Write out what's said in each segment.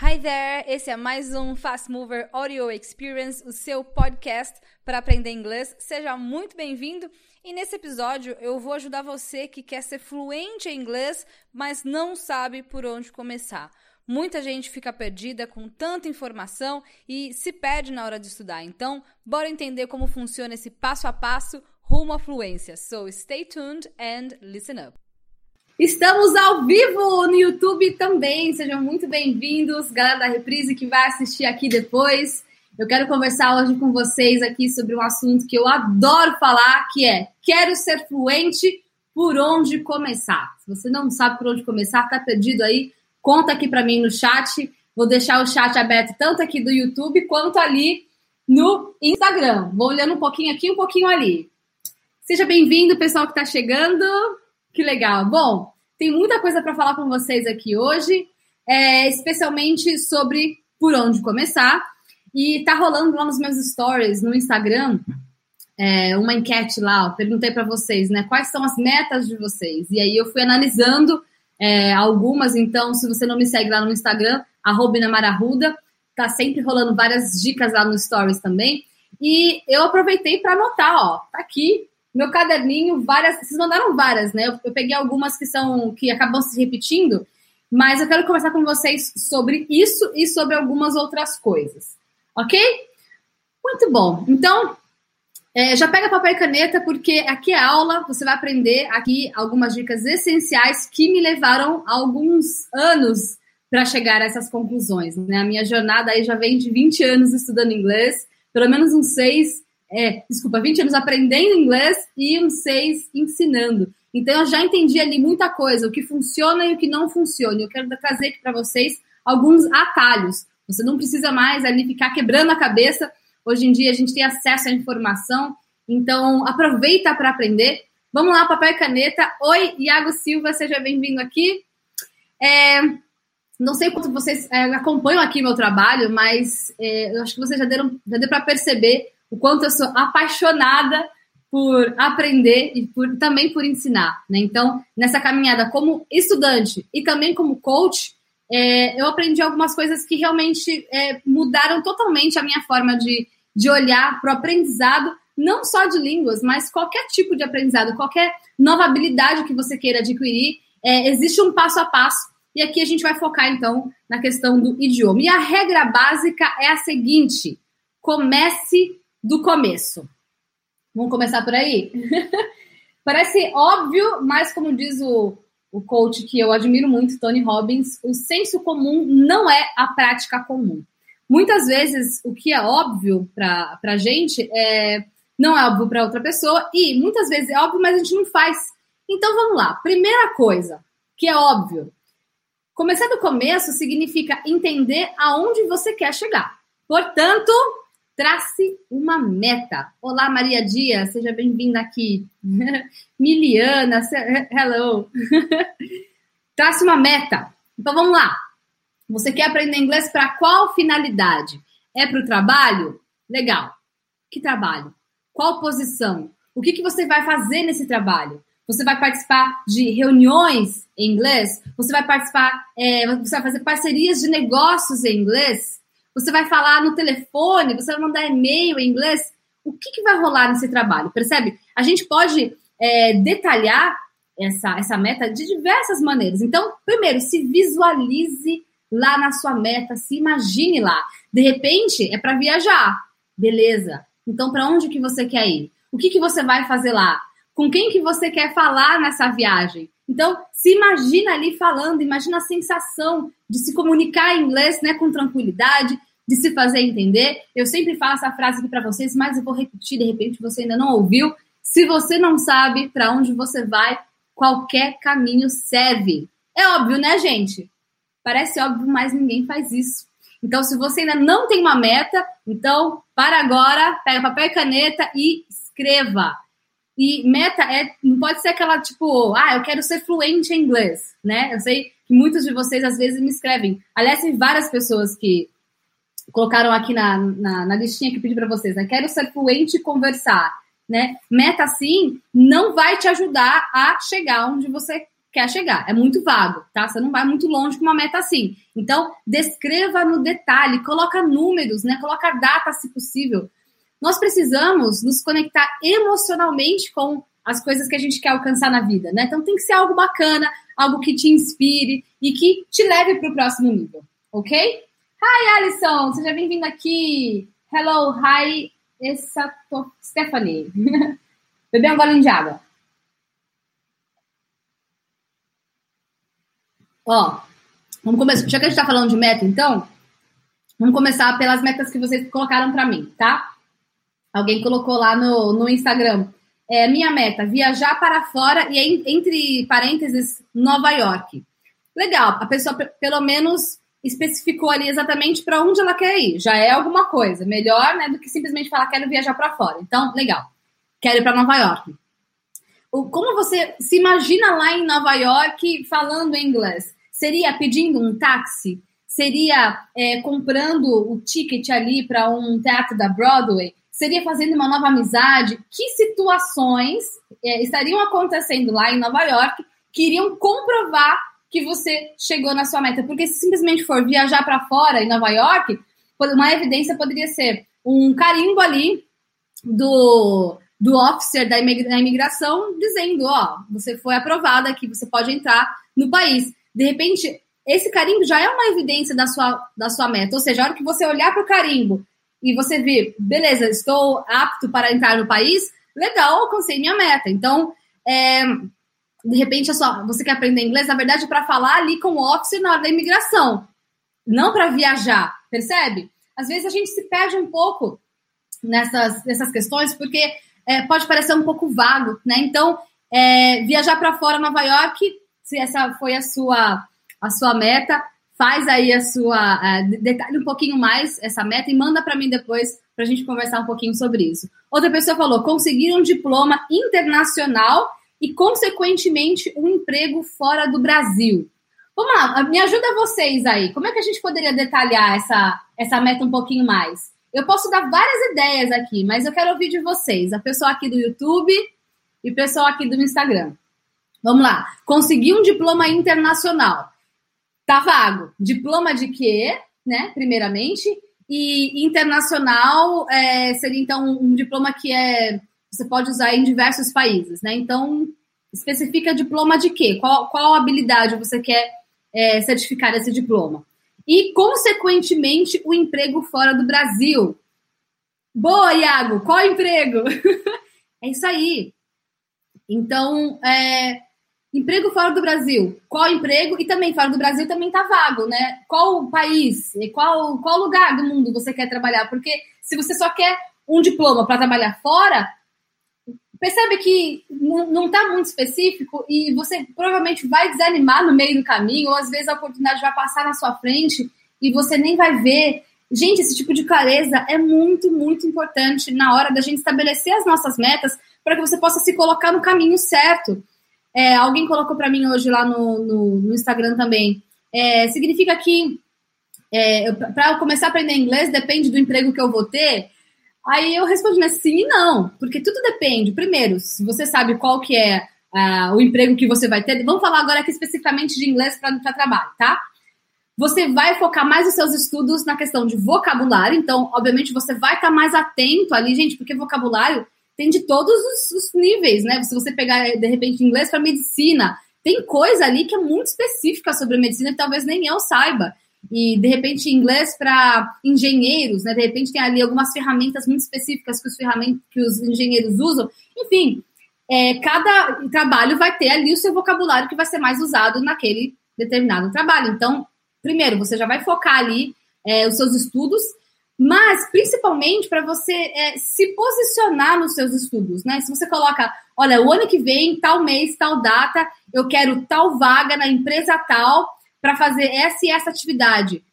Hi there! Esse é mais um Fast Mover Audio Experience, o seu podcast para aprender inglês. Seja muito bem-vindo. E nesse episódio eu vou ajudar você que quer ser fluente em inglês, mas não sabe por onde começar. Muita gente fica perdida com tanta informação e se perde na hora de estudar. Então, bora entender como funciona esse passo a passo rumo à fluência. So, stay tuned and listen up. Estamos ao vivo no YouTube também. Sejam muito bem-vindos, galera da Reprise que vai assistir aqui depois. Eu quero conversar hoje com vocês aqui sobre um assunto que eu adoro falar, que é quero ser fluente, por onde começar? Se você não sabe por onde começar, tá perdido aí, conta aqui para mim no chat. Vou deixar o chat aberto tanto aqui do YouTube quanto ali no Instagram. Vou olhando um pouquinho aqui, um pouquinho ali. Seja bem-vindo, pessoal que está chegando. Que legal. Bom, tem muita coisa para falar com vocês aqui hoje, é, especialmente sobre por onde começar. E tá rolando lá nos meus stories no Instagram é, uma enquete lá. Eu perguntei para vocês, né? Quais são as metas de vocês? E aí eu fui analisando é, algumas. Então, se você não me segue lá no Instagram, @namararruda, tá sempre rolando várias dicas lá no stories também. E eu aproveitei para anotar, ó, tá aqui meu caderninho, várias. Vocês mandaram várias, né? Eu, eu, peguei algumas que são que acabam se repetindo, mas eu quero conversar com vocês sobre isso e sobre algumas outras coisas. Ok? Muito bom. Então, é, já pega papel e caneta, porque aqui é aula, você vai aprender aqui algumas dicas essenciais que me levaram alguns anos para chegar a essas conclusões. Né? A minha jornada aí já vem de 20 anos estudando inglês, pelo menos uns seis é, desculpa, 20 anos aprendendo inglês e uns 6 ensinando. Então eu já entendi ali muita coisa, o que funciona e o que não funciona. Eu quero trazer aqui para vocês alguns atalhos. Você não precisa mais ali ficar quebrando a cabeça. Hoje em dia a gente tem acesso à informação, então aproveita para aprender. Vamos lá, papel e caneta. Oi, Iago Silva, seja bem-vindo aqui. É, não sei quanto vocês é, acompanham aqui meu trabalho, mas é, eu acho que vocês já deram, já deu para perceber o quanto eu sou apaixonada por aprender e por, também por ensinar. Né? Então, nessa caminhada como estudante e também como coach, é, eu aprendi algumas coisas que realmente é, mudaram totalmente a minha forma de, de olhar para o aprendizado, não só de línguas, mas qualquer tipo de aprendizado, qualquer nova habilidade que você queira adquirir, é, existe um passo a passo. E aqui a gente vai focar, então, na questão do idioma. E a regra básica é a seguinte: comece do começo. Vamos começar por aí? Parece óbvio, mas como diz o, o coach que eu admiro muito, Tony Robbins, o senso comum não é a prática comum. Muitas vezes o que é óbvio para a gente é, não é óbvio para outra pessoa e muitas vezes é óbvio, mas a gente não faz. Então vamos lá. Primeira coisa que é óbvio. Começar do começo significa entender aonde você quer chegar. Portanto, Trace uma meta. Olá, Maria Dias, seja bem-vinda aqui. Miliana, hello. Trace uma meta. Então vamos lá. Você quer aprender inglês para qual finalidade? É para o trabalho? Legal. Que trabalho? Qual posição? O que, que você vai fazer nesse trabalho? Você vai participar de reuniões em inglês? Você vai participar, é, você vai fazer parcerias de negócios em inglês? Você vai falar no telefone, você vai mandar e-mail em inglês. O que, que vai rolar nesse trabalho? Percebe? A gente pode é, detalhar essa, essa meta de diversas maneiras. Então, primeiro, se visualize lá na sua meta, se imagine lá. De repente, é para viajar. Beleza. Então, para onde que você quer ir? O que, que você vai fazer lá? Com quem que você quer falar nessa viagem? Então, se imagina ali falando, imagina a sensação de se comunicar em inglês né, com tranquilidade, de se fazer entender. Eu sempre faço essa frase aqui para vocês, mas eu vou repetir, de repente você ainda não ouviu. Se você não sabe para onde você vai, qualquer caminho serve. É óbvio, né, gente? Parece óbvio, mas ninguém faz isso. Então, se você ainda não tem uma meta, então para agora, pega papel e caneta e escreva. E meta é, não pode ser aquela tipo, ah, eu quero ser fluente em inglês, né? Eu sei que muitos de vocês às vezes me escrevem. Aliás, tem várias pessoas que colocaram aqui na, na, na listinha que eu pedi para vocês, né? Quero ser fluente e conversar, né? Meta, sim, não vai te ajudar a chegar onde você quer chegar. É muito vago, tá? Você não vai muito longe com uma meta assim. Então, descreva no detalhe, coloca números, né? Coloca data, se possível. Nós precisamos nos conectar emocionalmente com as coisas que a gente quer alcançar na vida, né? Então tem que ser algo bacana, algo que te inspire e que te leve para o próximo nível, ok? Hi, Alison! Seja bem-vinda aqui! Hello, hi, essa Stephanie. Beber um golinho de água. Ó, vamos começar. Já que a gente tá falando de meta, então, vamos começar pelas metas que vocês colocaram para mim, tá? Alguém colocou lá no, no Instagram. É, minha meta, viajar para fora e entre parênteses, Nova York. Legal, a pessoa pelo menos especificou ali exatamente para onde ela quer ir. Já é alguma coisa. Melhor né, do que simplesmente falar quero viajar para fora. Então, legal. Quero ir para Nova York. Como você se imagina lá em Nova York falando inglês? Seria pedindo um táxi? Seria é, comprando o ticket ali para um teatro da Broadway? Seria fazendo uma nova amizade? Que situações é, estariam acontecendo lá em Nova York que iriam comprovar que você chegou na sua meta? Porque se simplesmente for viajar para fora em Nova York, uma evidência poderia ser um carimbo ali do, do officer da imigração dizendo, ó, você foi aprovada aqui, você pode entrar no país. De repente, esse carimbo já é uma evidência da sua, da sua meta. Ou seja, a hora que você olhar para o carimbo e você vir, beleza, estou apto para entrar no país, legal, alcancei minha meta. Então, é, de repente, sua, você quer aprender inglês, na verdade, para falar ali com o officer na hora da imigração, não para viajar, percebe? Às vezes a gente se perde um pouco nessas, nessas questões, porque é, pode parecer um pouco vago, né? Então, é, viajar para fora, Nova York, se essa foi a sua, a sua meta, faz aí a sua. Uh, detalhe um pouquinho mais essa meta e manda para mim depois para a gente conversar um pouquinho sobre isso. Outra pessoa falou: conseguir um diploma internacional e, consequentemente, um emprego fora do Brasil. Vamos lá, me ajuda vocês aí. Como é que a gente poderia detalhar essa, essa meta um pouquinho mais? Eu posso dar várias ideias aqui, mas eu quero ouvir de vocês, a pessoa aqui do YouTube e o pessoal aqui do Instagram. Vamos lá. Conseguir um diploma internacional. Tá vago. Diploma de quê, né? Primeiramente. E internacional é, seria então um diploma que é você pode usar em diversos países, né? Então, especifica diploma de quê? Qual, qual habilidade você quer é, certificar esse diploma? E, consequentemente, o emprego fora do Brasil. Boa, Iago! Qual emprego? é isso aí. Então, é, Emprego fora do Brasil. Qual emprego? E também fora do Brasil também tá vago, né? Qual país? Qual, qual lugar do mundo você quer trabalhar? Porque se você só quer um diploma para trabalhar fora, percebe que não está muito específico e você provavelmente vai desanimar no meio do caminho, ou às vezes a oportunidade vai passar na sua frente e você nem vai ver. Gente, esse tipo de clareza é muito, muito importante na hora da gente estabelecer as nossas metas para que você possa se colocar no caminho certo. É, alguém colocou para mim hoje lá no, no, no Instagram também. É, significa que é, para eu começar a aprender inglês depende do emprego que eu vou ter. Aí eu respondi né, sim e não, porque tudo depende. Primeiro, se você sabe qual que é uh, o emprego que você vai ter, vamos falar agora aqui especificamente de inglês para trabalho, tá? Você vai focar mais os seus estudos na questão de vocabulário, então, obviamente, você vai estar tá mais atento ali, gente, porque vocabulário tem de todos os, os níveis, né? Se você pegar, de repente, inglês para medicina, tem coisa ali que é muito específica sobre medicina que talvez nem eu saiba. E, de repente, inglês para engenheiros, né? De repente, tem ali algumas ferramentas muito específicas que os, ferramentas, que os engenheiros usam. Enfim, é, cada trabalho vai ter ali o seu vocabulário que vai ser mais usado naquele determinado trabalho. Então, primeiro, você já vai focar ali é, os seus estudos mas principalmente para você é, se posicionar nos seus estudos, né? Se você coloca, olha, o ano que vem, tal mês, tal data, eu quero tal vaga na empresa tal para fazer essa e essa atividade.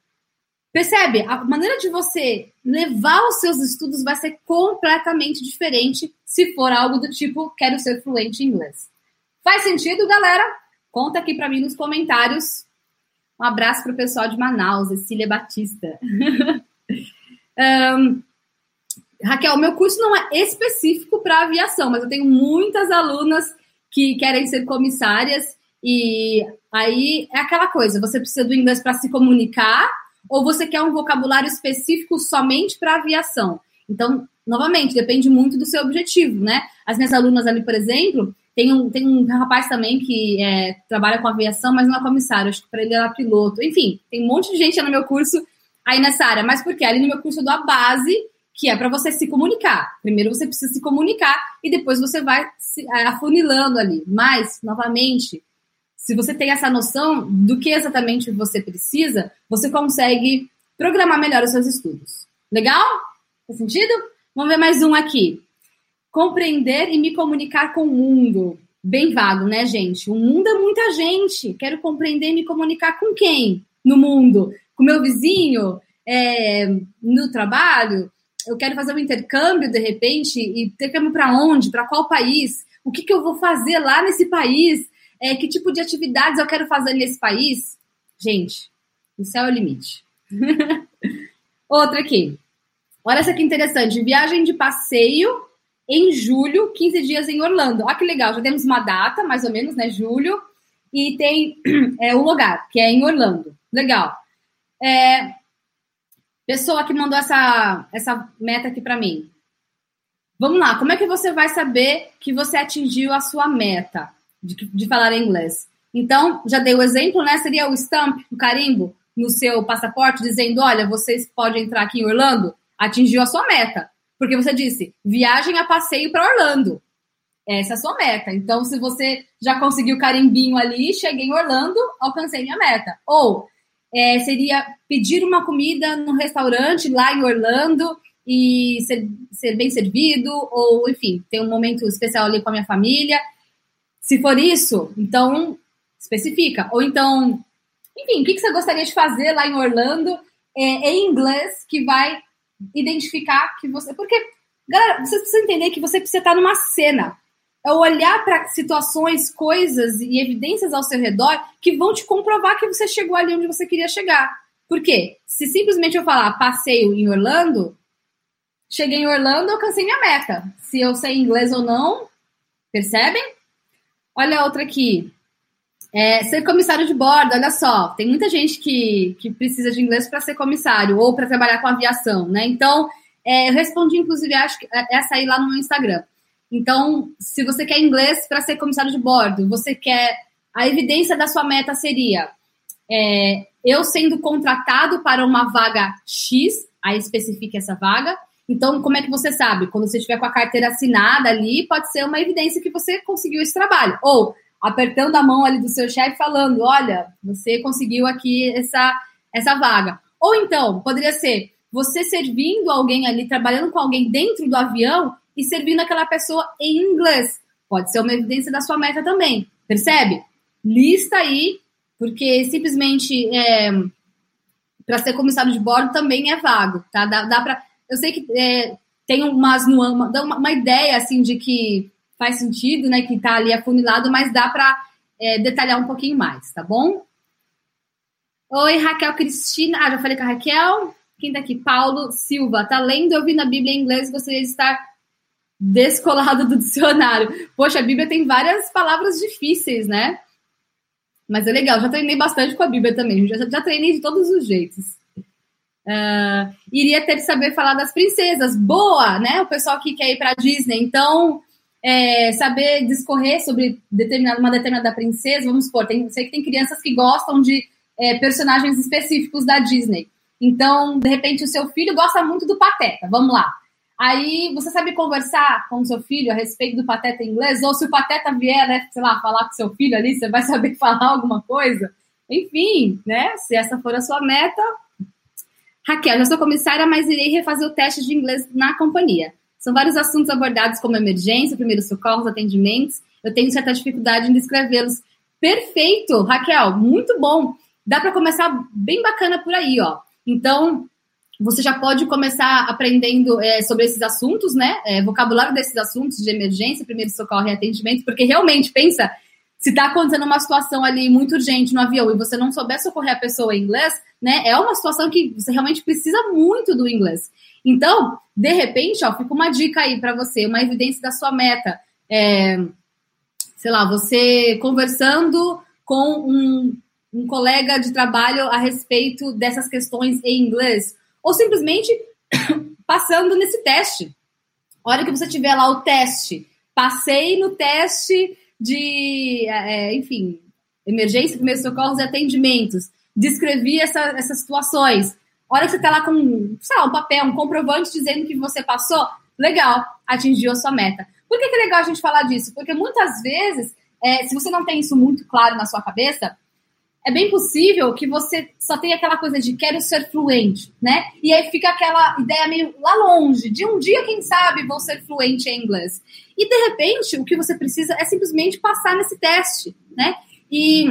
Percebe? A maneira de você levar os seus estudos vai ser completamente diferente se for algo do tipo quero ser fluente em inglês. Faz sentido, galera? Conta aqui para mim nos comentários. Um abraço para o pessoal de Manaus, Cecília Batista. Um, Raquel, meu curso não é específico para aviação, mas eu tenho muitas alunas que querem ser comissárias E aí é aquela coisa: você precisa do inglês para se comunicar ou você quer um vocabulário específico somente para aviação? Então, novamente, depende muito do seu objetivo, né? As minhas alunas ali, por exemplo, tem um, tem um rapaz também que é, trabalha com aviação, mas não é comissário, acho que para ele era piloto. Enfim, tem um monte de gente no meu curso aí nessa área, mas porque ali no meu curso eu dou a base, que é para você se comunicar. Primeiro você precisa se comunicar e depois você vai se, é, afunilando ali. Mas, novamente, se você tem essa noção do que exatamente você precisa, você consegue programar melhor os seus estudos. Legal? Faz sentido? Vamos ver mais um aqui. Compreender e me comunicar com o mundo. Bem vago, né, gente? O mundo é muita gente. Quero compreender e me comunicar com quem no mundo? Com meu vizinho? É, no trabalho? Eu quero fazer um intercâmbio de repente e intercâmbio para onde? Para qual país? O que, que eu vou fazer lá nesse país? É, que tipo de atividades eu quero fazer nesse país? Gente, o céu é o limite. Outra aqui. Olha essa que interessante. Viagem de passeio em julho, 15 dias em Orlando. Olha que legal, já temos uma data, mais ou menos, né? Julho. E tem é, um lugar, que é em Orlando. Legal. É, pessoa que mandou essa, essa meta aqui para mim. Vamos lá, como é que você vai saber que você atingiu a sua meta de, de falar inglês? Então, já dei o exemplo, né? Seria o stamp, o carimbo no seu passaporte, dizendo: olha, vocês podem entrar aqui em Orlando atingiu a sua meta. Porque você disse, viagem a passeio para Orlando. Essa é a sua meta. Então, se você já conseguiu o carimbinho ali, cheguei em Orlando, alcancei minha meta. Ou é, seria pedir uma comida no restaurante lá em Orlando e ser, ser bem servido, ou enfim, ter um momento especial ali com a minha família. Se for isso, então especifica. Ou então, enfim, o que você gostaria de fazer lá em Orlando é, em inglês que vai identificar que você. Porque, galera, você precisa entender que você precisa estar numa cena. É olhar para situações, coisas e evidências ao seu redor que vão te comprovar que você chegou ali onde você queria chegar. Por quê? Se simplesmente eu falar passeio em Orlando, cheguei em Orlando, alcancei minha meta. Se eu sei inglês ou não, percebem? Olha outra aqui. É, ser comissário de bordo, olha só, tem muita gente que, que precisa de inglês para ser comissário ou para trabalhar com aviação, né? Então, é, eu respondi, inclusive, acho que é, essa aí lá no meu Instagram. Então, se você quer inglês para ser comissário de bordo, você quer. A evidência da sua meta seria é, eu sendo contratado para uma vaga X, aí especifique essa vaga. Então, como é que você sabe? Quando você estiver com a carteira assinada ali, pode ser uma evidência que você conseguiu esse trabalho. Ou apertando a mão ali do seu chefe, falando: olha, você conseguiu aqui essa, essa vaga. Ou então, poderia ser você servindo alguém ali, trabalhando com alguém dentro do avião e servindo aquela pessoa em inglês. Pode ser uma evidência da sua meta também, percebe? Lista aí, porque simplesmente é, para ser comissário de bordo também é vago, tá? Dá, dá para. Eu sei que é, tem umas uma, uma ideia assim de que faz sentido, né? Que tá ali afunilado, mas dá para é, detalhar um pouquinho mais, tá bom? Oi, Raquel Cristina. Ah, já falei com a Raquel. Quem tá aqui? Paulo Silva. Tá lendo e ouvindo a Bíblia em inglês, gostaria de estar descolado do dicionário. Poxa, a Bíblia tem várias palavras difíceis, né? Mas é legal, já treinei bastante com a Bíblia também. Já, já treinei de todos os jeitos. Uh, iria ter que saber falar das princesas. Boa, né? O pessoal que quer ir para Disney. Então, é, saber discorrer sobre determinada, uma determinada princesa, vamos supor, tem, sei que tem crianças que gostam de é, personagens específicos da Disney. Então, de repente, o seu filho gosta muito do Pateta, vamos lá. Aí você sabe conversar com o seu filho a respeito do Pateta em inglês, ou se o Pateta vier, né, sei lá, falar com seu filho ali, você vai saber falar alguma coisa. Enfim, né? Se essa for a sua meta. Raquel, já sou comissária, mas irei refazer o teste de inglês na companhia. São vários assuntos abordados como emergência, primeiros socorros, atendimentos. Eu tenho certa dificuldade em descrevê-los. Perfeito, Raquel, muito bom. Dá para começar bem bacana por aí, ó. Então, você já pode começar aprendendo é, sobre esses assuntos, né? É, vocabulário desses assuntos de emergência, primeiro socorro e atendimento, porque realmente, pensa, se está acontecendo uma situação ali muito urgente no avião e você não souber socorrer a pessoa em inglês, né? É uma situação que você realmente precisa muito do inglês. Então, de repente, ó, fica uma dica aí para você, uma evidência da sua meta. É, sei lá, você conversando com um, um colega de trabalho a respeito dessas questões em inglês, ou simplesmente passando nesse teste. A hora que você tiver lá o teste, passei no teste de, é, enfim, emergência, primeiros socorros e atendimentos, descrevi essa, essas situações. Hora que você está lá com, sei lá, um papel, um comprovante dizendo que você passou, legal, atingiu a sua meta. Por que, que é legal a gente falar disso? Porque muitas vezes, é, se você não tem isso muito claro na sua cabeça, é bem possível que você só tenha aquela coisa de quero ser fluente, né? E aí fica aquela ideia meio lá longe, de um dia, quem sabe, vou ser fluente em inglês. E de repente, o que você precisa é simplesmente passar nesse teste, né? E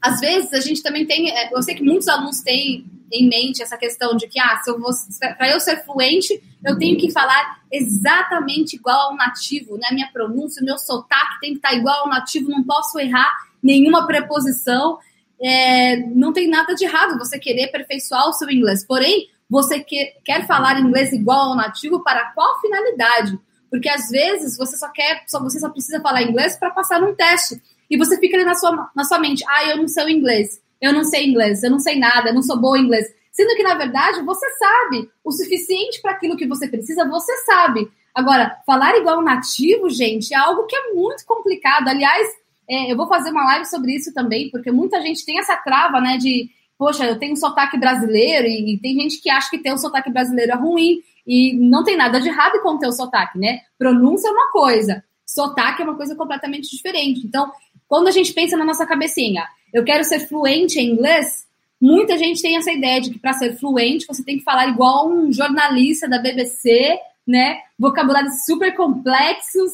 às vezes a gente também tem, é, eu sei que muitos alunos têm em mente essa questão de que, ah, se eu vou, para eu ser fluente, eu tenho que falar exatamente igual ao nativo, né? Minha pronúncia, meu sotaque tem que estar igual ao nativo, não posso errar nenhuma preposição é, não tem nada de errado você querer aperfeiçoar o seu inglês. Porém, você que, quer falar inglês igual ao nativo para qual finalidade? Porque às vezes você só quer, só, você só precisa falar inglês para passar um teste. E você fica ali na sua, na sua mente, ah, eu não sei inglês, eu não sei inglês, eu não sei nada, eu não sou boa em inglês. Sendo que, na verdade, você sabe o suficiente para aquilo que você precisa, você sabe. Agora, falar igual nativo, gente, é algo que é muito complicado. Aliás, é, eu vou fazer uma live sobre isso também, porque muita gente tem essa trava, né, de, poxa, eu tenho um sotaque brasileiro, e, e tem gente que acha que ter um sotaque brasileiro é ruim, e não tem nada de errado com o sotaque, né? Pronúncia é uma coisa, sotaque é uma coisa completamente diferente. Então, quando a gente pensa na nossa cabecinha, eu quero ser fluente em inglês, muita gente tem essa ideia de que para ser fluente você tem que falar igual um jornalista da BBC, né? Vocabulários super complexos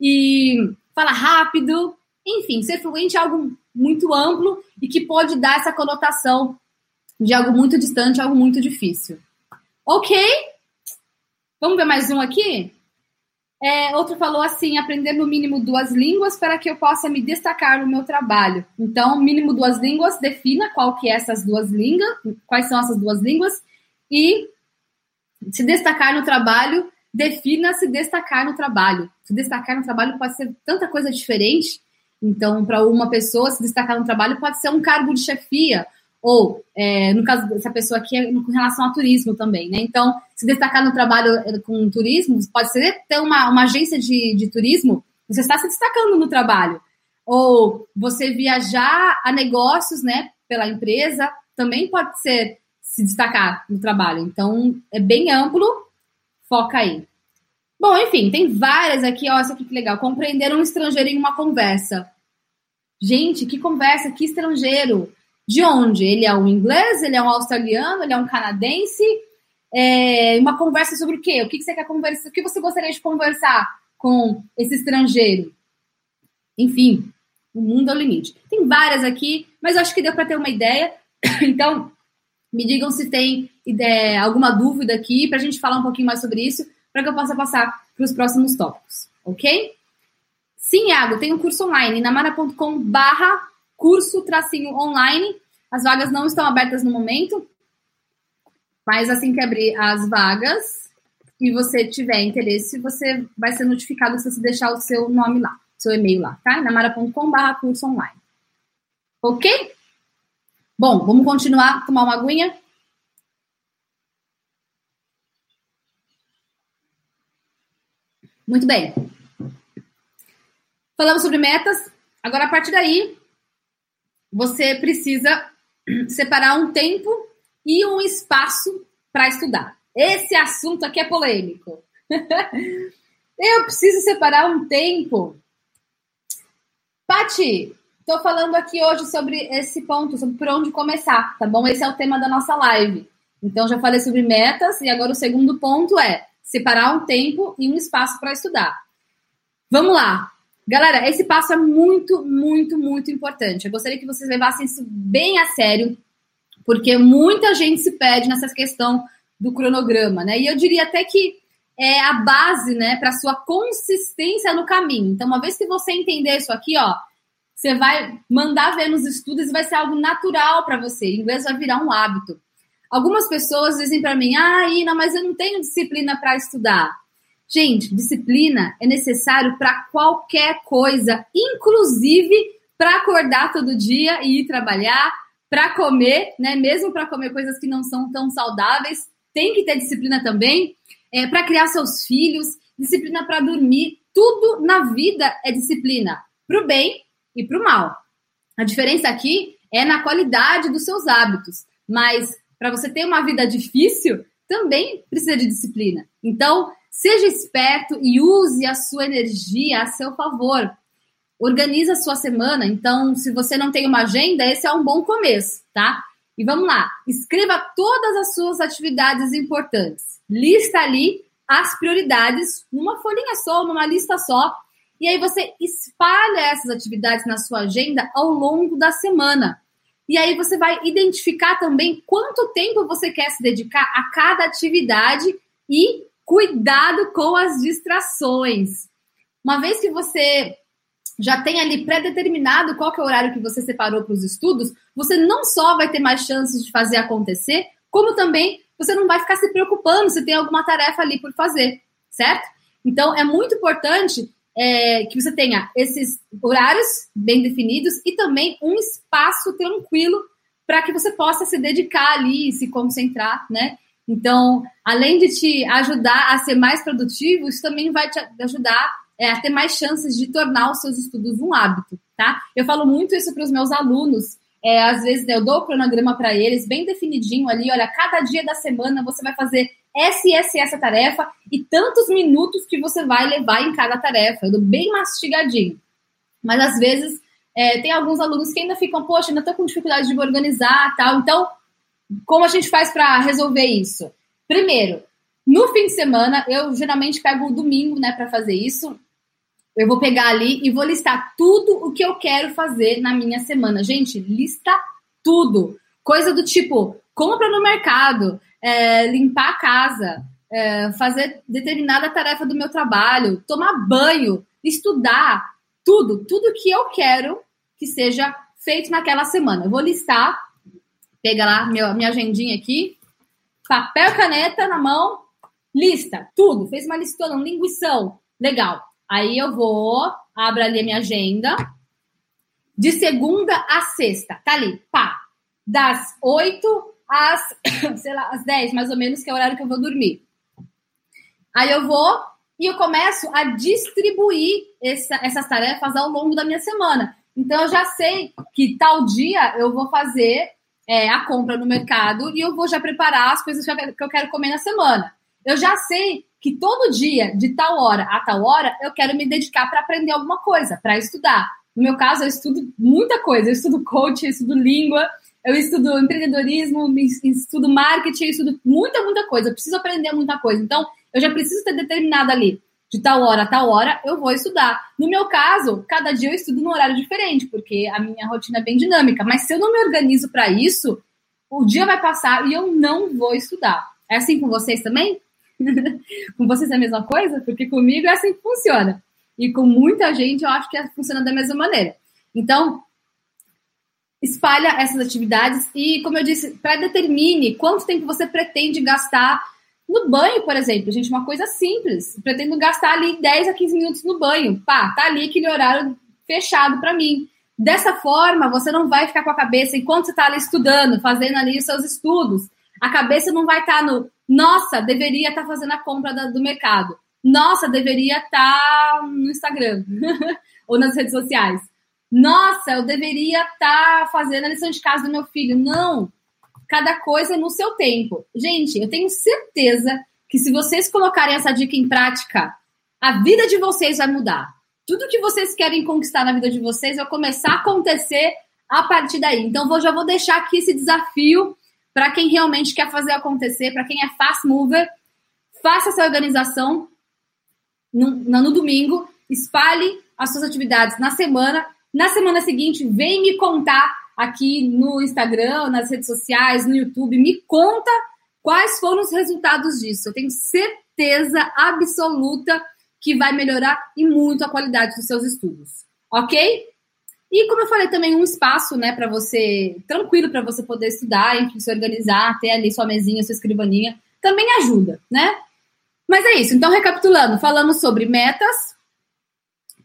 e falar rápido. Enfim, ser fluente é algo muito amplo e que pode dar essa conotação de algo muito distante, algo muito difícil. Ok? Vamos ver mais um aqui? É, outro falou assim: aprender no mínimo duas línguas para que eu possa me destacar no meu trabalho. Então, mínimo duas línguas, defina qual que é essas duas línguas, quais são essas duas línguas, e se destacar no trabalho, defina se destacar no trabalho. Se destacar no trabalho pode ser tanta coisa diferente. Então, para uma pessoa se destacar no trabalho, pode ser um cargo de chefia, ou, é, no caso dessa pessoa aqui, é com relação ao turismo também, né? Então, se destacar no trabalho é, com turismo, pode ser ter uma, uma agência de, de turismo, você está se destacando no trabalho. Ou você viajar a negócios, né, pela empresa, também pode ser se destacar no trabalho. Então, é bem amplo, foca aí. Bom, enfim, tem várias aqui, ó, essa aqui que legal. Compreender um estrangeiro em uma conversa. Gente, que conversa, que estrangeiro. De onde? Ele é um inglês, ele é um australiano, ele é um canadense. É uma conversa sobre o quê? O que você quer conversar? O que você gostaria de conversar com esse estrangeiro? Enfim, o mundo é o limite. Tem várias aqui, mas acho que deu para ter uma ideia. Então, me digam se tem ideia, alguma dúvida aqui para a gente falar um pouquinho mais sobre isso para que eu possa passar para os próximos tópicos, ok? Sim, Iago, tem um curso online, namara.com barra curso tracinho online. As vagas não estão abertas no momento, mas assim que abrir as vagas e você tiver interesse, você vai ser notificado se você deixar o seu nome lá, seu e-mail lá, tá? namara.com barra curso online. Ok? Bom, vamos continuar, tomar uma aguinha. Muito bem. Falamos sobre metas. Agora, a partir daí, você precisa separar um tempo e um espaço para estudar. Esse assunto aqui é polêmico. Eu preciso separar um tempo. Pati, estou falando aqui hoje sobre esse ponto, sobre por onde começar, tá bom? Esse é o tema da nossa live. Então, já falei sobre metas e agora o segundo ponto é separar um tempo e um espaço para estudar. Vamos lá. Galera, esse passo é muito, muito, muito importante. Eu gostaria que vocês levassem isso bem a sério, porque muita gente se perde nessa questão do cronograma, né? E eu diria até que é a base, né, para sua consistência no caminho. Então, uma vez que você entender isso aqui, ó, você vai mandar ver nos estudos e vai ser algo natural para você. O inglês vai virar um hábito. Algumas pessoas dizem para mim: ah, Ina, mas eu não tenho disciplina para estudar. Gente, disciplina é necessário para qualquer coisa, inclusive para acordar todo dia e ir trabalhar, para comer, né? Mesmo para comer coisas que não são tão saudáveis, tem que ter disciplina também. É, para criar seus filhos, disciplina para dormir. Tudo na vida é disciplina, para o bem e para o mal. A diferença aqui é na qualidade dos seus hábitos. Mas para você ter uma vida difícil, também precisa de disciplina. Então, seja esperto e use a sua energia a seu favor. Organize a sua semana. Então, se você não tem uma agenda, esse é um bom começo, tá? E vamos lá. Escreva todas as suas atividades importantes. Lista ali as prioridades numa folhinha só, numa lista só. E aí você espalha essas atividades na sua agenda ao longo da semana. E aí você vai identificar também quanto tempo você quer se dedicar a cada atividade e cuidado com as distrações. Uma vez que você já tem ali pré-determinado qual é o horário que você separou para os estudos, você não só vai ter mais chances de fazer acontecer, como também você não vai ficar se preocupando se tem alguma tarefa ali por fazer, certo? Então é muito importante é, que você tenha esses horários bem definidos e também um espaço tranquilo para que você possa se dedicar ali e se concentrar, né? Então, além de te ajudar a ser mais produtivo, isso também vai te ajudar é, a ter mais chances de tornar os seus estudos um hábito, tá? Eu falo muito isso para os meus alunos. É, às vezes né, eu dou o cronograma para eles bem definidinho ali. Olha, cada dia da semana você vai fazer essa e essa, essa tarefa e tantos minutos que você vai levar em cada tarefa. Eu dou bem mastigadinho. Mas às vezes é, tem alguns alunos que ainda ficam, poxa, ainda estou com dificuldade de me organizar tal. Então, como a gente faz para resolver isso? Primeiro, no fim de semana, eu geralmente pego o domingo, né, para fazer isso. Eu vou pegar ali e vou listar tudo o que eu quero fazer na minha semana. Gente, lista tudo. Coisa do tipo, compra no mercado, é, limpar a casa, é, fazer determinada tarefa do meu trabalho, tomar banho, estudar, tudo, tudo que eu quero que seja feito naquela semana. Eu vou listar, pega lá meu, minha agendinha aqui, papel, caneta na mão, lista, tudo. Fez uma listona, um linguição, legal. Aí eu vou, abro ali a minha agenda, de segunda a sexta, tá ali, pá, das oito às, sei lá, às 10, mais ou menos, que é o horário que eu vou dormir. Aí eu vou e eu começo a distribuir essa, essas tarefas ao longo da minha semana. Então eu já sei que tal dia eu vou fazer é, a compra no mercado e eu vou já preparar as coisas que eu quero comer na semana. Eu já sei que todo dia, de tal hora a tal hora, eu quero me dedicar para aprender alguma coisa, para estudar. No meu caso, eu estudo muita coisa. Eu estudo coaching, eu estudo língua, eu estudo empreendedorismo, estudo marketing, estudo muita, muita coisa. Eu preciso aprender muita coisa. Então, eu já preciso ter determinado ali, de tal hora a tal hora, eu vou estudar. No meu caso, cada dia eu estudo num horário diferente, porque a minha rotina é bem dinâmica. Mas se eu não me organizo para isso, o dia vai passar e eu não vou estudar. É assim com vocês também? com vocês é a mesma coisa? Porque comigo é assim que funciona. E com muita gente eu acho que funciona da mesma maneira. Então, espalha essas atividades e, como eu disse, pré-determine quanto tempo você pretende gastar no banho, por exemplo. Gente, uma coisa simples. Pretendo gastar ali 10 a 15 minutos no banho. Pá, tá ali aquele horário fechado para mim. Dessa forma, você não vai ficar com a cabeça, enquanto você está ali estudando, fazendo ali os seus estudos, a cabeça não vai estar tá no, nossa, deveria estar tá fazendo a compra da, do mercado. Nossa, deveria estar tá no Instagram ou nas redes sociais nossa, eu deveria estar tá fazendo a lição de casa do meu filho. Não. Cada coisa no seu tempo. Gente, eu tenho certeza que se vocês colocarem essa dica em prática, a vida de vocês vai mudar. Tudo que vocês querem conquistar na vida de vocês vai começar a acontecer a partir daí. Então, eu já vou deixar aqui esse desafio para quem realmente quer fazer acontecer, para quem é fast mover, faça essa organização no, no domingo, espalhe as suas atividades na semana na semana seguinte, vem me contar aqui no Instagram, nas redes sociais, no YouTube, me conta quais foram os resultados disso. Eu tenho certeza absoluta que vai melhorar e muito a qualidade dos seus estudos, ok? E como eu falei também um espaço, né, para você tranquilo para você poder estudar, enfim, se organizar, ter ali sua mesinha, sua escrivaninha, também ajuda, né? Mas é isso. Então recapitulando, falamos sobre metas,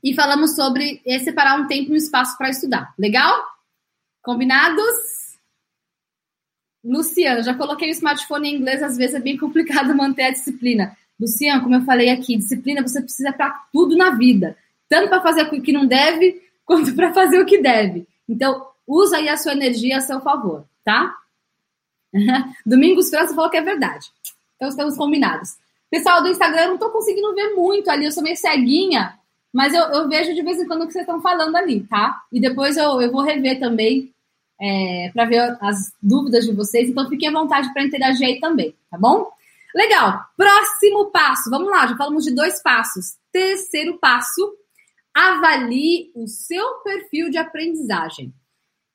e falamos sobre separar um tempo e um espaço para estudar. Legal? Combinados? Luciano, já coloquei o smartphone em inglês, às vezes é bem complicado manter a disciplina. Luciano, como eu falei aqui, disciplina você precisa para tudo na vida, tanto para fazer o que não deve, quanto para fazer o que deve. Então, usa aí a sua energia a seu favor, tá? Domingos França falou que é verdade. Então, estamos combinados. Pessoal do Instagram, eu não estou conseguindo ver muito ali, eu sou meio ceguinha, mas eu, eu, vejo de vez em quando o que vocês estão falando ali, tá? E depois eu, eu vou rever também é, para ver as dúvidas de vocês. Então fiquem à vontade para interagir aí também, tá bom? Legal. Próximo passo. Vamos lá, já falamos de dois passos. Terceiro passo: avalie o seu perfil de aprendizagem.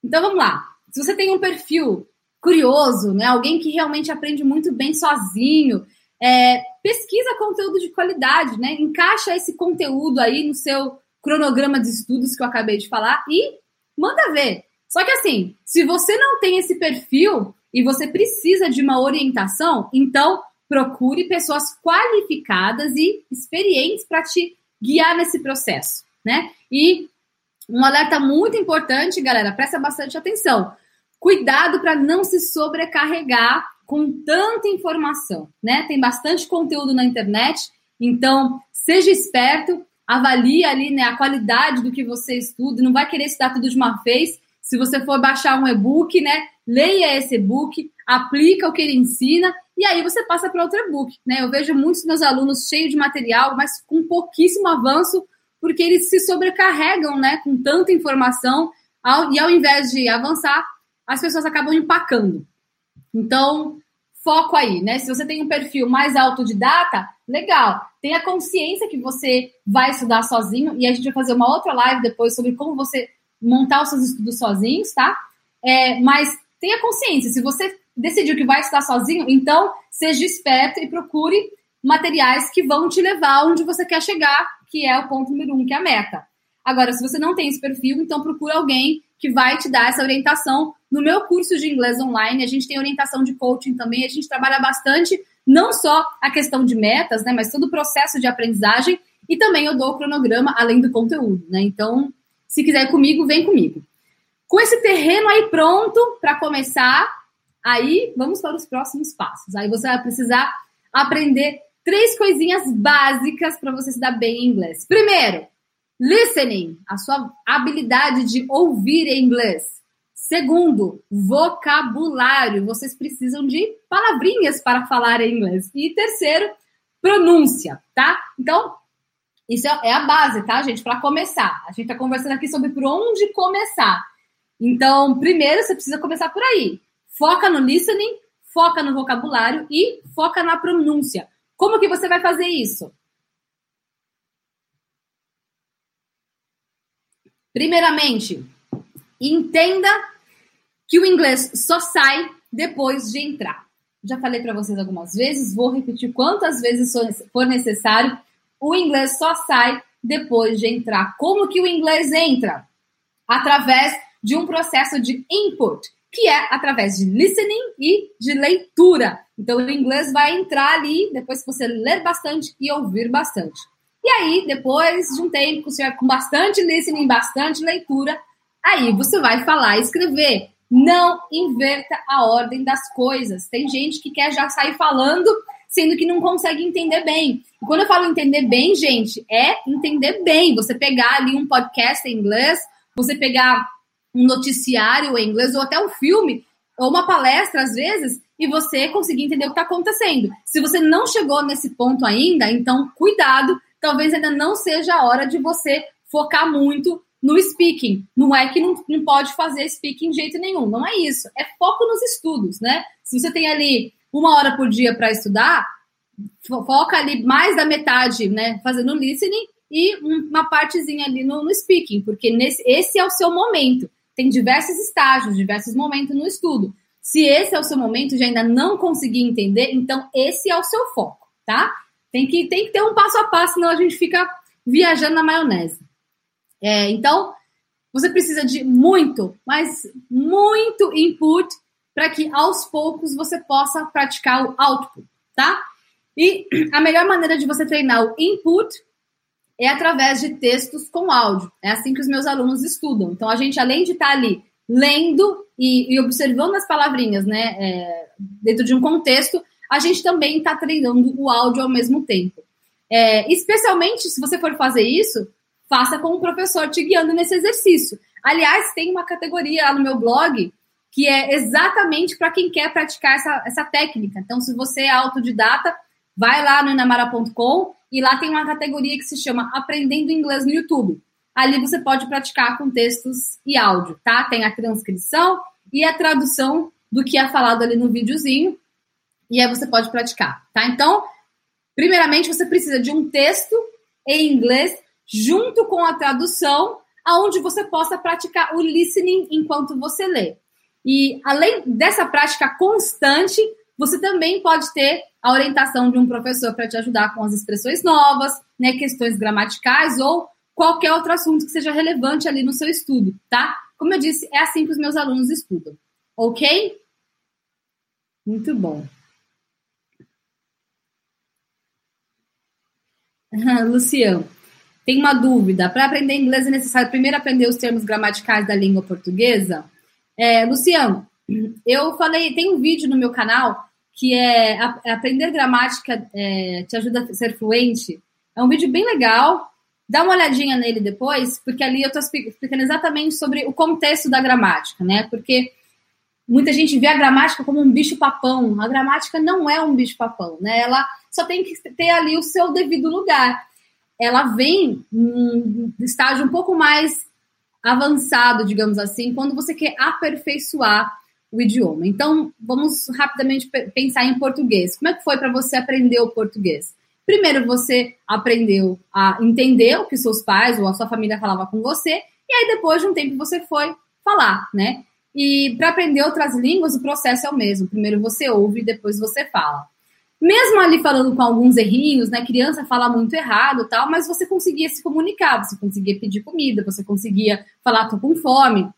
Então vamos lá. Se você tem um perfil curioso, né, alguém que realmente aprende muito bem sozinho, é, pesquisa conteúdo de qualidade, né? Encaixa esse conteúdo aí no seu cronograma de estudos que eu acabei de falar e manda ver. Só que assim, se você não tem esse perfil e você precisa de uma orientação, então procure pessoas qualificadas e experientes para te guiar nesse processo, né? E um alerta muito importante, galera, presta bastante atenção. Cuidado para não se sobrecarregar com tanta informação, né? Tem bastante conteúdo na internet, então seja esperto, avalie ali né, a qualidade do que você estuda, não vai querer estudar tudo de uma vez. Se você for baixar um e-book, né, leia esse e-book, aplica o que ele ensina e aí você passa para outro e-book, né? Eu vejo muitos meus alunos cheios de material, mas com pouquíssimo avanço, porque eles se sobrecarregam, né, com tanta informação, ao, e ao invés de avançar, as pessoas acabam empacando. Então, foco aí, né? Se você tem um perfil mais autodidata, legal. Tenha consciência que você vai estudar sozinho e a gente vai fazer uma outra live depois sobre como você montar os seus estudos sozinhos, tá? É, mas tenha consciência, se você decidiu que vai estudar sozinho, então seja esperto e procure materiais que vão te levar onde você quer chegar, que é o ponto número um, que é a meta. Agora, se você não tem esse perfil, então procure alguém que vai te dar essa orientação. No meu curso de inglês online, a gente tem orientação de coaching também, a gente trabalha bastante, não só a questão de metas, né, mas todo o processo de aprendizagem, e também eu dou o cronograma além do conteúdo, né? Então, se quiser ir comigo, vem comigo. Com esse terreno aí pronto para começar, aí vamos para os próximos passos. Aí você vai precisar aprender três coisinhas básicas para você se dar bem em inglês. Primeiro, Listening, a sua habilidade de ouvir em inglês. Segundo, vocabulário. Vocês precisam de palavrinhas para falar em inglês. E terceiro, pronúncia, tá? Então, isso é, é a base, tá, gente? Para começar. A gente está conversando aqui sobre por onde começar. Então, primeiro você precisa começar por aí. Foca no listening, foca no vocabulário e foca na pronúncia. Como que você vai fazer isso? Primeiramente, entenda que o inglês só sai depois de entrar. Já falei para vocês algumas vezes, vou repetir quantas vezes for necessário. O inglês só sai depois de entrar. Como que o inglês entra? Através de um processo de input, que é através de listening e de leitura. Então, o inglês vai entrar ali depois que você ler bastante e ouvir bastante. E aí, depois de um tempo, você vai com bastante listening, bastante leitura, aí você vai falar e escrever. Não inverta a ordem das coisas. Tem gente que quer já sair falando, sendo que não consegue entender bem. E quando eu falo entender bem, gente, é entender bem. Você pegar ali um podcast em inglês, você pegar um noticiário em inglês, ou até um filme, ou uma palestra, às vezes, e você conseguir entender o que está acontecendo. Se você não chegou nesse ponto ainda, então cuidado talvez ainda não seja a hora de você focar muito no speaking. Não é que não, não pode fazer speaking de jeito nenhum. Não é isso. É foco nos estudos, né? Se você tem ali uma hora por dia para estudar, foca ali mais da metade, né? Fazendo listening e uma partezinha ali no, no speaking, porque nesse, esse é o seu momento. Tem diversos estágios, diversos momentos no estudo. Se esse é o seu momento e ainda não conseguir entender, então esse é o seu foco, tá? Tem que, tem que ter um passo a passo, senão a gente fica viajando na maionese. É, então, você precisa de muito, mas muito input para que aos poucos você possa praticar o output, tá? E a melhor maneira de você treinar o input é através de textos com áudio. É assim que os meus alunos estudam. Então, a gente, além de estar ali lendo e, e observando as palavrinhas, né, é, dentro de um contexto, a gente também está treinando o áudio ao mesmo tempo. É, especialmente se você for fazer isso, faça com o professor te guiando nesse exercício. Aliás, tem uma categoria lá no meu blog que é exatamente para quem quer praticar essa, essa técnica. Então, se você é autodidata, vai lá no inamara.com e lá tem uma categoria que se chama Aprendendo Inglês no YouTube. Ali você pode praticar com textos e áudio, tá? Tem a transcrição e a tradução do que é falado ali no videozinho. E aí você pode praticar, tá? Então, primeiramente você precisa de um texto em inglês junto com a tradução, aonde você possa praticar o listening enquanto você lê. E além dessa prática constante, você também pode ter a orientação de um professor para te ajudar com as expressões novas, né, questões gramaticais ou qualquer outro assunto que seja relevante ali no seu estudo, tá? Como eu disse, é assim que os meus alunos estudam, ok? Muito bom. Luciano, tem uma dúvida. Para aprender inglês é necessário primeiro aprender os termos gramaticais da língua portuguesa? É, Luciano, eu falei, tem um vídeo no meu canal que é, aprender gramática é, te ajuda a ser fluente. É um vídeo bem legal. Dá uma olhadinha nele depois, porque ali eu estou explicando exatamente sobre o contexto da gramática, né? Porque muita gente vê a gramática como um bicho papão. A gramática não é um bicho papão, né? Ela só tem que ter ali o seu devido lugar. Ela vem num estágio um pouco mais avançado, digamos assim, quando você quer aperfeiçoar o idioma. Então, vamos rapidamente pensar em português. Como é que foi para você aprender o português? Primeiro, você aprendeu a entender o que seus pais ou a sua família falava com você, e aí depois de um tempo você foi falar, né? E para aprender outras línguas, o processo é o mesmo. Primeiro você ouve e depois você fala. Mesmo ali falando com alguns errinhos, né? Criança fala muito errado tal, mas você conseguia se comunicar, você conseguia pedir comida, você conseguia falar, tô com fome,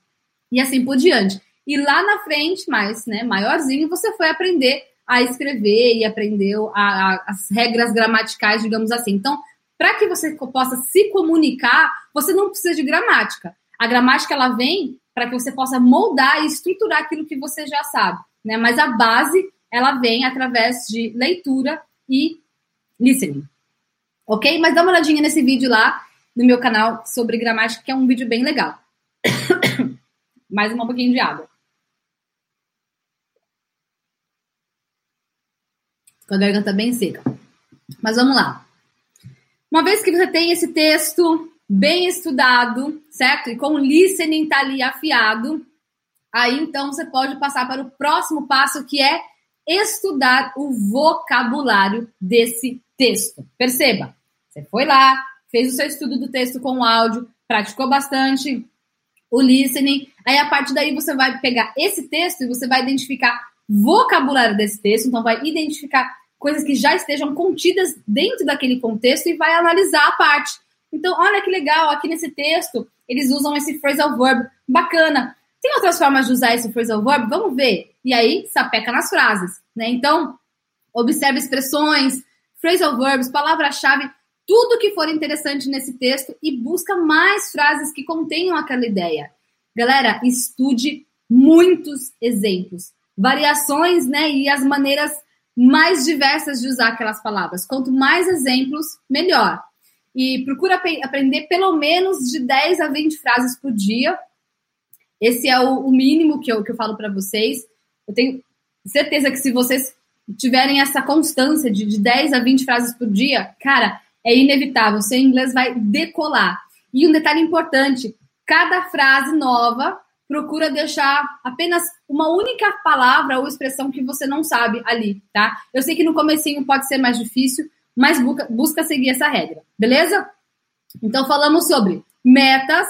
e assim por diante. E lá na frente, mais, né, maiorzinho, você foi aprender a escrever e aprendeu a, a, as regras gramaticais, digamos assim. Então, para que você possa se comunicar, você não precisa de gramática. A gramática ela vem para que você possa moldar e estruturar aquilo que você já sabe, né? Mas a base ela vem através de leitura e listening. Ok? Mas dá uma olhadinha nesse vídeo lá no meu canal sobre gramática, que é um vídeo bem legal. Mais um pouquinho de água. com a garganta bem seca. Mas vamos lá. Uma vez que você tem esse texto bem estudado, certo? E com o listening tá ali afiado, aí então você pode passar para o próximo passo que é estudar o vocabulário desse texto. Perceba, você foi lá, fez o seu estudo do texto com o áudio, praticou bastante o listening, aí a partir daí você vai pegar esse texto e você vai identificar vocabulário desse texto, então vai identificar coisas que já estejam contidas dentro daquele contexto e vai analisar a parte. Então, olha que legal, aqui nesse texto eles usam esse phrasal verb, bacana. Tem outras formas de usar esse phrasal verb? Vamos ver. E aí, sapeca nas frases, né? Então, observe expressões, phrasal verbs, palavra-chave, tudo que for interessante nesse texto e busca mais frases que contenham aquela ideia. Galera, estude muitos exemplos, variações, né, e as maneiras mais diversas de usar aquelas palavras. Quanto mais exemplos, melhor. E procura aprender pelo menos de 10 a 20 frases por dia. Esse é o, o mínimo que eu, que eu falo para vocês. Eu tenho certeza que se vocês tiverem essa constância de, de 10 a 20 frases por dia, cara, é inevitável. Seu inglês vai decolar. E um detalhe importante: cada frase nova procura deixar apenas uma única palavra ou expressão que você não sabe ali, tá? Eu sei que no comecinho pode ser mais difícil, mas busca, busca seguir essa regra, beleza? Então falamos sobre metas,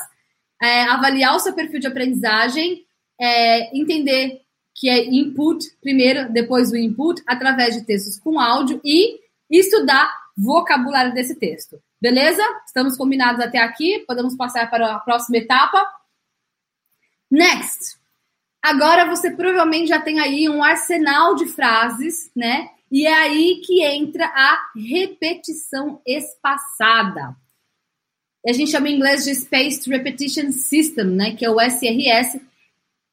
é, avaliar o seu perfil de aprendizagem, é, entender que é input primeiro, depois o input, através de textos com áudio e estudar vocabulário desse texto. Beleza? Estamos combinados até aqui, podemos passar para a próxima etapa. Next. Agora você provavelmente já tem aí um arsenal de frases, né? E é aí que entra a repetição espaçada. A gente chama em inglês de Spaced Repetition System, né, que é o SRS.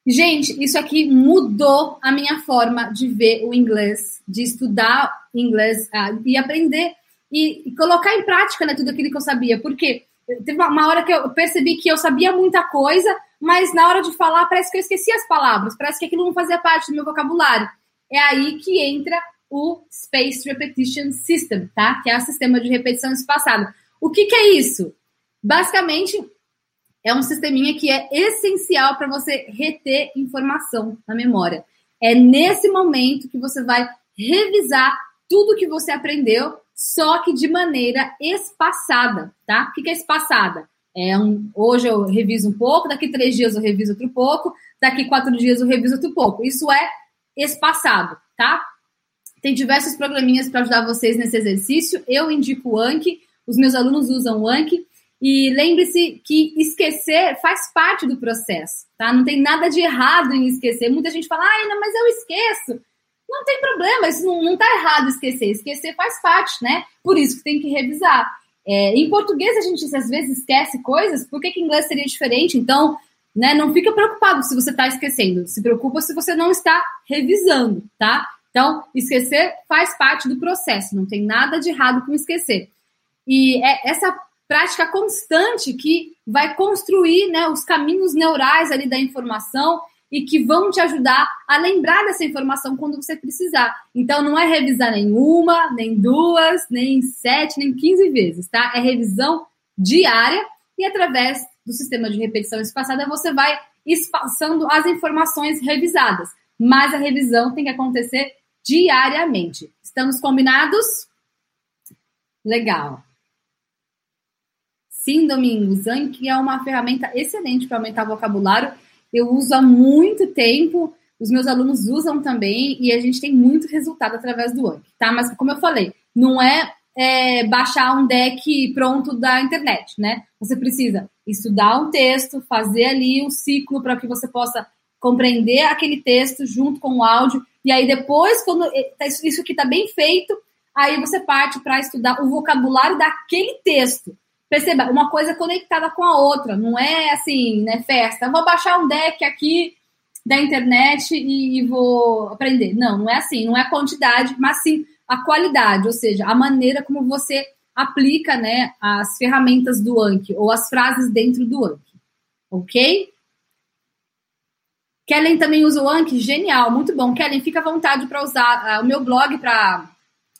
Gente, isso aqui mudou a minha forma de ver o inglês, de estudar inglês uh, e aprender e, e, colocar em prática né, tudo aquilo que eu sabia. Porque teve uma, uma hora que eu percebi que eu sabia muita coisa, mas na hora de falar parece que eu esqueci as palavras, parece que aquilo não fazia parte do meu vocabulário. É aí que entra o Spaced Repetition System, tá? Que é o sistema de repetição espaçada. O que, que é isso? Basicamente, é um sisteminha que é essencial para você reter informação na memória. É nesse momento que você vai revisar tudo que você aprendeu, só que de maneira espaçada, tá? O que, é espaçada? É um, hoje eu reviso um pouco, daqui três dias eu reviso outro pouco, daqui quatro dias eu reviso outro pouco. Isso é espaçado, tá? Tem diversos programinhas para ajudar vocês nesse exercício. Eu indico o Anki, os meus alunos usam o Anki. E lembre-se que esquecer faz parte do processo, tá? Não tem nada de errado em esquecer. Muita gente fala, não, mas eu esqueço. Não tem problema, isso não, não tá errado esquecer. Esquecer faz parte, né? Por isso que tem que revisar. É, em português a gente às vezes esquece coisas, por que, que em inglês seria diferente? Então, né, não fica preocupado se você está esquecendo. Se preocupa se você não está revisando, tá? Então, esquecer faz parte do processo, não tem nada de errado com esquecer. E é essa prática constante que vai construir né, os caminhos neurais ali da informação e que vão te ajudar a lembrar dessa informação quando você precisar. Então, não é revisar nenhuma, nem duas, nem sete, nem quinze vezes, tá? É revisão diária e através do sistema de repetição espaçada você vai espaçando as informações revisadas. Mas a revisão tem que acontecer diariamente. Estamos combinados? Legal. Sim, Domingos, Anki é uma ferramenta excelente para aumentar o vocabulário. Eu uso há muito tempo, os meus alunos usam também e a gente tem muito resultado através do Anki, tá? Mas como eu falei, não é, é baixar um deck pronto da internet, né? Você precisa estudar um texto, fazer ali um ciclo para que você possa compreender aquele texto junto com o áudio e aí depois, quando tá isso aqui está bem feito, aí você parte para estudar o vocabulário daquele texto. Perceba, uma coisa conectada com a outra, não é assim, né, festa. Vou baixar um deck aqui da internet e, e, vou aprender. Não, não é assim, não é a quantidade, mas sim a qualidade, ou seja, a maneira como você aplica, né, as ferramentas do Anki ou as frases dentro do Anki. OK? Kellen também usa o Anki, genial, muito bom. Kellen, fica à vontade para usar uh, o meu blog para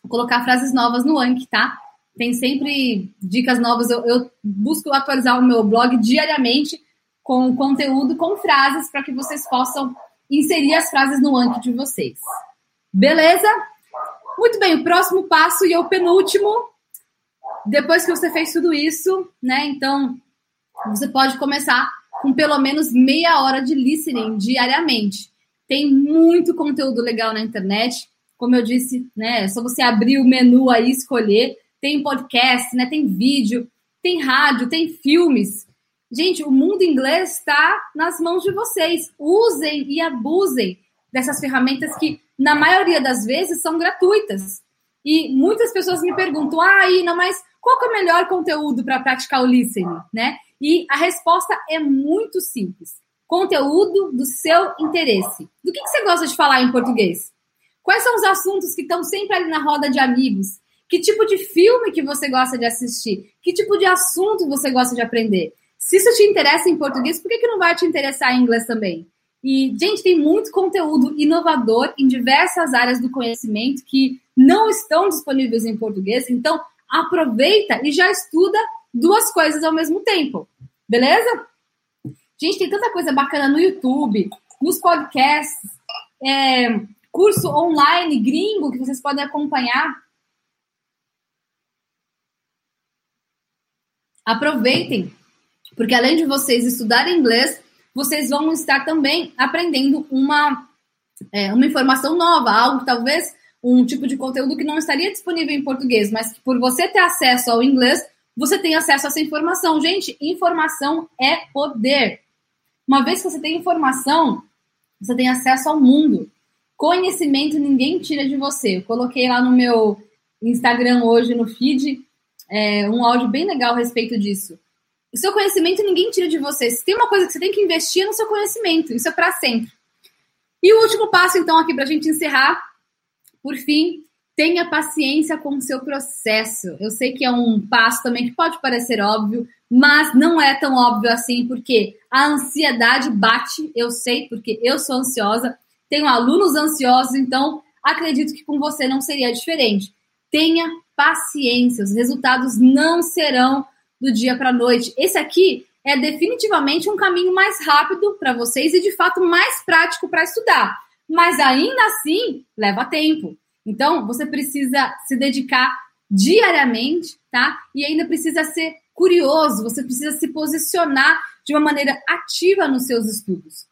colocar frases novas no Anki, tá? Tem sempre dicas novas. Eu, eu busco atualizar o meu blog diariamente com conteúdo, com frases, para que vocês possam inserir as frases no Anki de vocês. Beleza? Muito bem, o próximo passo e o penúltimo. Depois que você fez tudo isso, né? Então, você pode começar com pelo menos meia hora de listening diariamente. Tem muito conteúdo legal na internet. Como eu disse, né? É só você abrir o menu aí, escolher. Tem podcast, né? Tem vídeo, tem rádio, tem filmes. Gente, o mundo inglês está nas mãos de vocês. Usem e abusem dessas ferramentas que, na maioria das vezes, são gratuitas. E muitas pessoas me perguntam, ah, Ina, mas qual é o melhor conteúdo para praticar o listening, né? E a resposta é muito simples. Conteúdo do seu interesse. Do que, que você gosta de falar em português? Quais são os assuntos que estão sempre ali na roda de amigos? Que tipo de filme que você gosta de assistir? Que tipo de assunto você gosta de aprender? Se isso te interessa em português, por que, que não vai te interessar em inglês também? E, gente, tem muito conteúdo inovador em diversas áreas do conhecimento que não estão disponíveis em português. Então, aproveita e já estuda duas coisas ao mesmo tempo. Beleza? Gente, tem tanta coisa bacana no YouTube, nos podcasts, é, curso online gringo que vocês podem acompanhar. Aproveitem, porque além de vocês estudarem inglês, vocês vão estar também aprendendo uma, é, uma informação nova, algo talvez um tipo de conteúdo que não estaria disponível em português, mas que por você ter acesso ao inglês, você tem acesso a essa informação. Gente, informação é poder. Uma vez que você tem informação, você tem acesso ao mundo. Conhecimento ninguém tira de você. Eu coloquei lá no meu Instagram hoje, no feed, é, um áudio bem legal a respeito disso. o seu conhecimento ninguém tira de você. Se tem uma coisa que você tem que investir é no seu conhecimento, isso é para sempre. E o último passo, então, aqui para a gente encerrar, por fim, tenha paciência com o seu processo. Eu sei que é um passo também que pode parecer óbvio, mas não é tão óbvio assim, porque a ansiedade bate, eu sei, porque eu sou ansiosa, tenho alunos ansiosos, então acredito que com você não seria diferente. Tenha paciência, os resultados não serão do dia para a noite. Esse aqui é definitivamente um caminho mais rápido para vocês e de fato mais prático para estudar. Mas ainda assim, leva tempo. Então, você precisa se dedicar diariamente, tá? E ainda precisa ser curioso, você precisa se posicionar de uma maneira ativa nos seus estudos.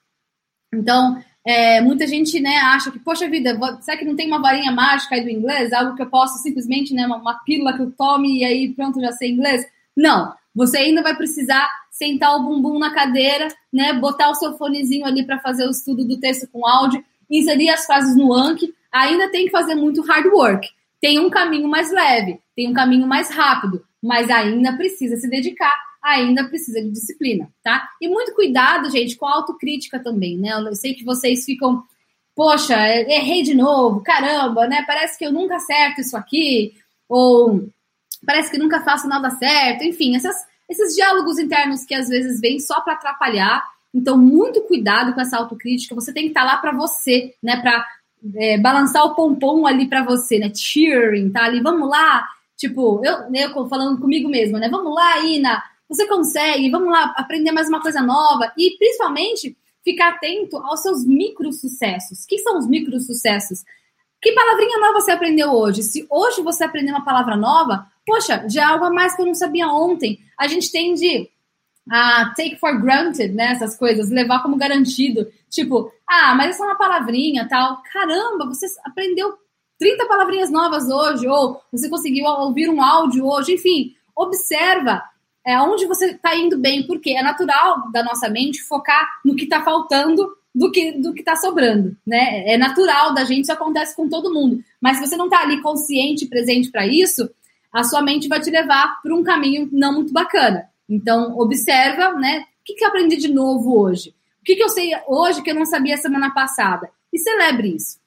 Então, é, muita gente né, acha que, poxa vida, será que não tem uma varinha mágica aí do inglês? Algo que eu posso simplesmente, né, uma, uma pílula que eu tome e aí pronto, já sei inglês? Não, você ainda vai precisar sentar o bumbum na cadeira, né, botar o seu fonezinho ali para fazer o estudo do texto com áudio, inserir as frases no Anki, ainda tem que fazer muito hard work. Tem um caminho mais leve, tem um caminho mais rápido, mas ainda precisa se dedicar, ainda precisa de disciplina, tá? E muito cuidado, gente, com a autocrítica também, né? Eu sei que vocês ficam, poxa, errei de novo, caramba, né? Parece que eu nunca acerto isso aqui, ou parece que nunca faço nada certo, enfim, essas, esses diálogos internos que às vezes vêm só para atrapalhar. Então, muito cuidado com essa autocrítica. Você tem que estar tá lá para você, né? Para é, balançar o pompom ali para você, né? Cheering, tá ali, vamos lá. Tipo, eu, eu falando comigo mesma, né? Vamos lá, Ina, você consegue, vamos lá aprender mais uma coisa nova. E principalmente ficar atento aos seus micro sucessos. O que são os micro sucessos? Que palavrinha nova você aprendeu hoje? Se hoje você aprendeu uma palavra nova, poxa, já é algo a mais que eu não sabia ontem. A gente tende a take for granted, né? Essas coisas, levar como garantido. Tipo, ah, mas essa é uma palavrinha tal. Caramba, você aprendeu 30 palavrinhas novas hoje, ou você conseguiu ouvir um áudio hoje, enfim, observa é, onde você está indo bem, porque é natural da nossa mente focar no que está faltando do que do que está sobrando, né? É natural da gente, isso acontece com todo mundo. Mas se você não está ali consciente presente para isso, a sua mente vai te levar por um caminho não muito bacana. Então, observa, né? O que, que eu aprendi de novo hoje? O que, que eu sei hoje que eu não sabia semana passada? E celebre isso.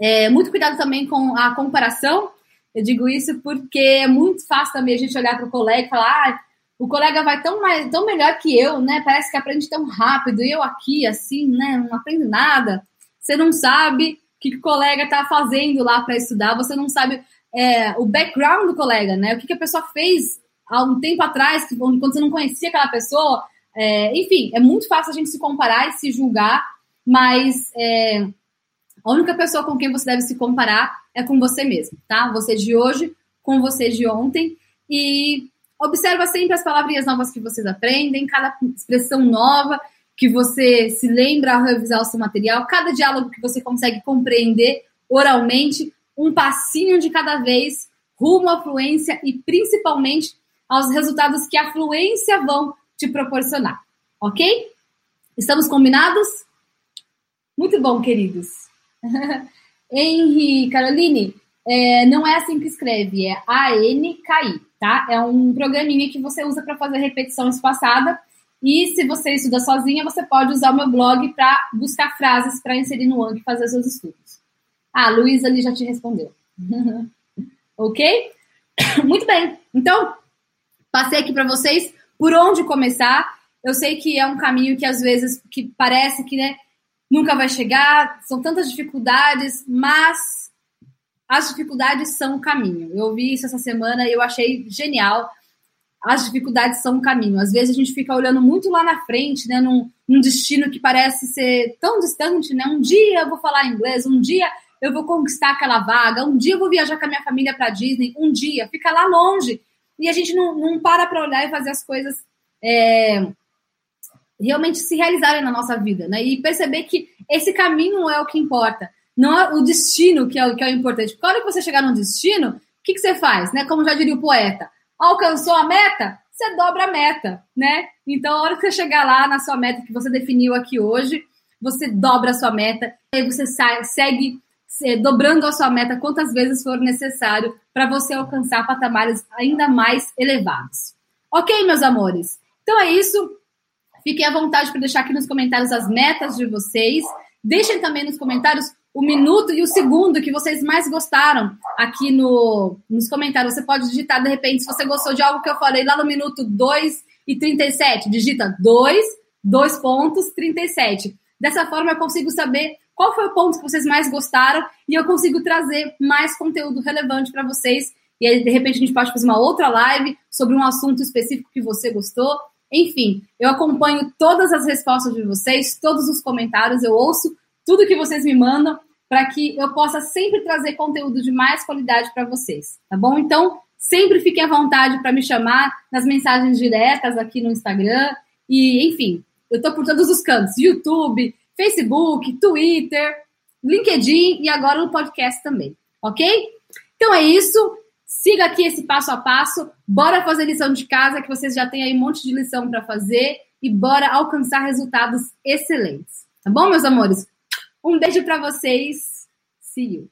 É, muito cuidado também com a comparação. Eu digo isso porque é muito fácil também a gente olhar para o colega e falar: ah, o colega vai tão, mais, tão melhor que eu, né? Parece que aprende tão rápido, e eu aqui, assim, né? Não aprendo nada. Você não sabe o que, que o colega está fazendo lá para estudar, você não sabe é, o background do colega, né? O que, que a pessoa fez há um tempo atrás, quando você não conhecia aquela pessoa. É, enfim, é muito fácil a gente se comparar e se julgar, mas é, a única pessoa com quem você deve se comparar é com você mesmo, tá? Você de hoje com você de ontem. E observa sempre as palavrinhas novas que vocês aprendem, cada expressão nova que você se lembra ao revisar o seu material, cada diálogo que você consegue compreender oralmente, um passinho de cada vez rumo à fluência e principalmente aos resultados que a fluência vão te proporcionar, ok? Estamos combinados? Muito bom, queridos. Henri, Caroline, é, não é assim que escreve, é A-N-K-I, tá? É um programinha que você usa para fazer repetição espaçada. E se você estuda sozinha, você pode usar o meu blog para buscar frases para inserir no Anki e fazer seus estudos. Ah, a Luísa ali já te respondeu. ok? Muito bem. Então, passei aqui para vocês por onde começar. Eu sei que é um caminho que às vezes que parece que né, nunca vai chegar, são tantas dificuldades, mas as dificuldades são o caminho. Eu ouvi isso essa semana e eu achei genial. As dificuldades são o caminho. Às vezes a gente fica olhando muito lá na frente, né, num, num destino que parece ser tão distante, né? Um dia eu vou falar inglês, um dia eu vou conquistar aquela vaga, um dia eu vou viajar com a minha família para Disney, um dia, fica lá longe. E a gente não, não para para olhar e fazer as coisas é, realmente se realizarem na nossa vida, né? E perceber que esse caminho é o que importa, não é o destino que é o, que é o importante. Porque a hora que você chegar no destino, o que, que você faz, né? Como já diria o poeta, alcançou a meta, você dobra a meta, né? Então, a hora que você chegar lá na sua meta que você definiu aqui hoje, você dobra a sua meta, aí você sai, segue dobrando a sua meta quantas vezes for necessário para você alcançar patamares ainda mais elevados. Ok, meus amores? Então é isso. Fiquem à vontade para deixar aqui nos comentários as metas de vocês. Deixem também nos comentários o minuto e o segundo que vocês mais gostaram aqui no, nos comentários. Você pode digitar, de repente, se você gostou de algo que eu falei lá no minuto 2 e 37, digita 2, 2 pontos, 37. Dessa forma, eu consigo saber qual foi o ponto que vocês mais gostaram e eu consigo trazer mais conteúdo relevante para vocês. E aí, de repente, a gente pode fazer uma outra live sobre um assunto específico que você gostou. Enfim, eu acompanho todas as respostas de vocês, todos os comentários, eu ouço tudo que vocês me mandam para que eu possa sempre trazer conteúdo de mais qualidade para vocês, tá bom? Então, sempre fiquem à vontade para me chamar nas mensagens diretas aqui no Instagram e, enfim, eu estou por todos os cantos, YouTube, Facebook, Twitter, LinkedIn e agora no podcast também, ok? Então é isso. Siga aqui esse passo a passo. Bora fazer lição de casa, que vocês já têm aí um monte de lição para fazer e bora alcançar resultados excelentes. Tá bom, meus amores? Um beijo para vocês. See you.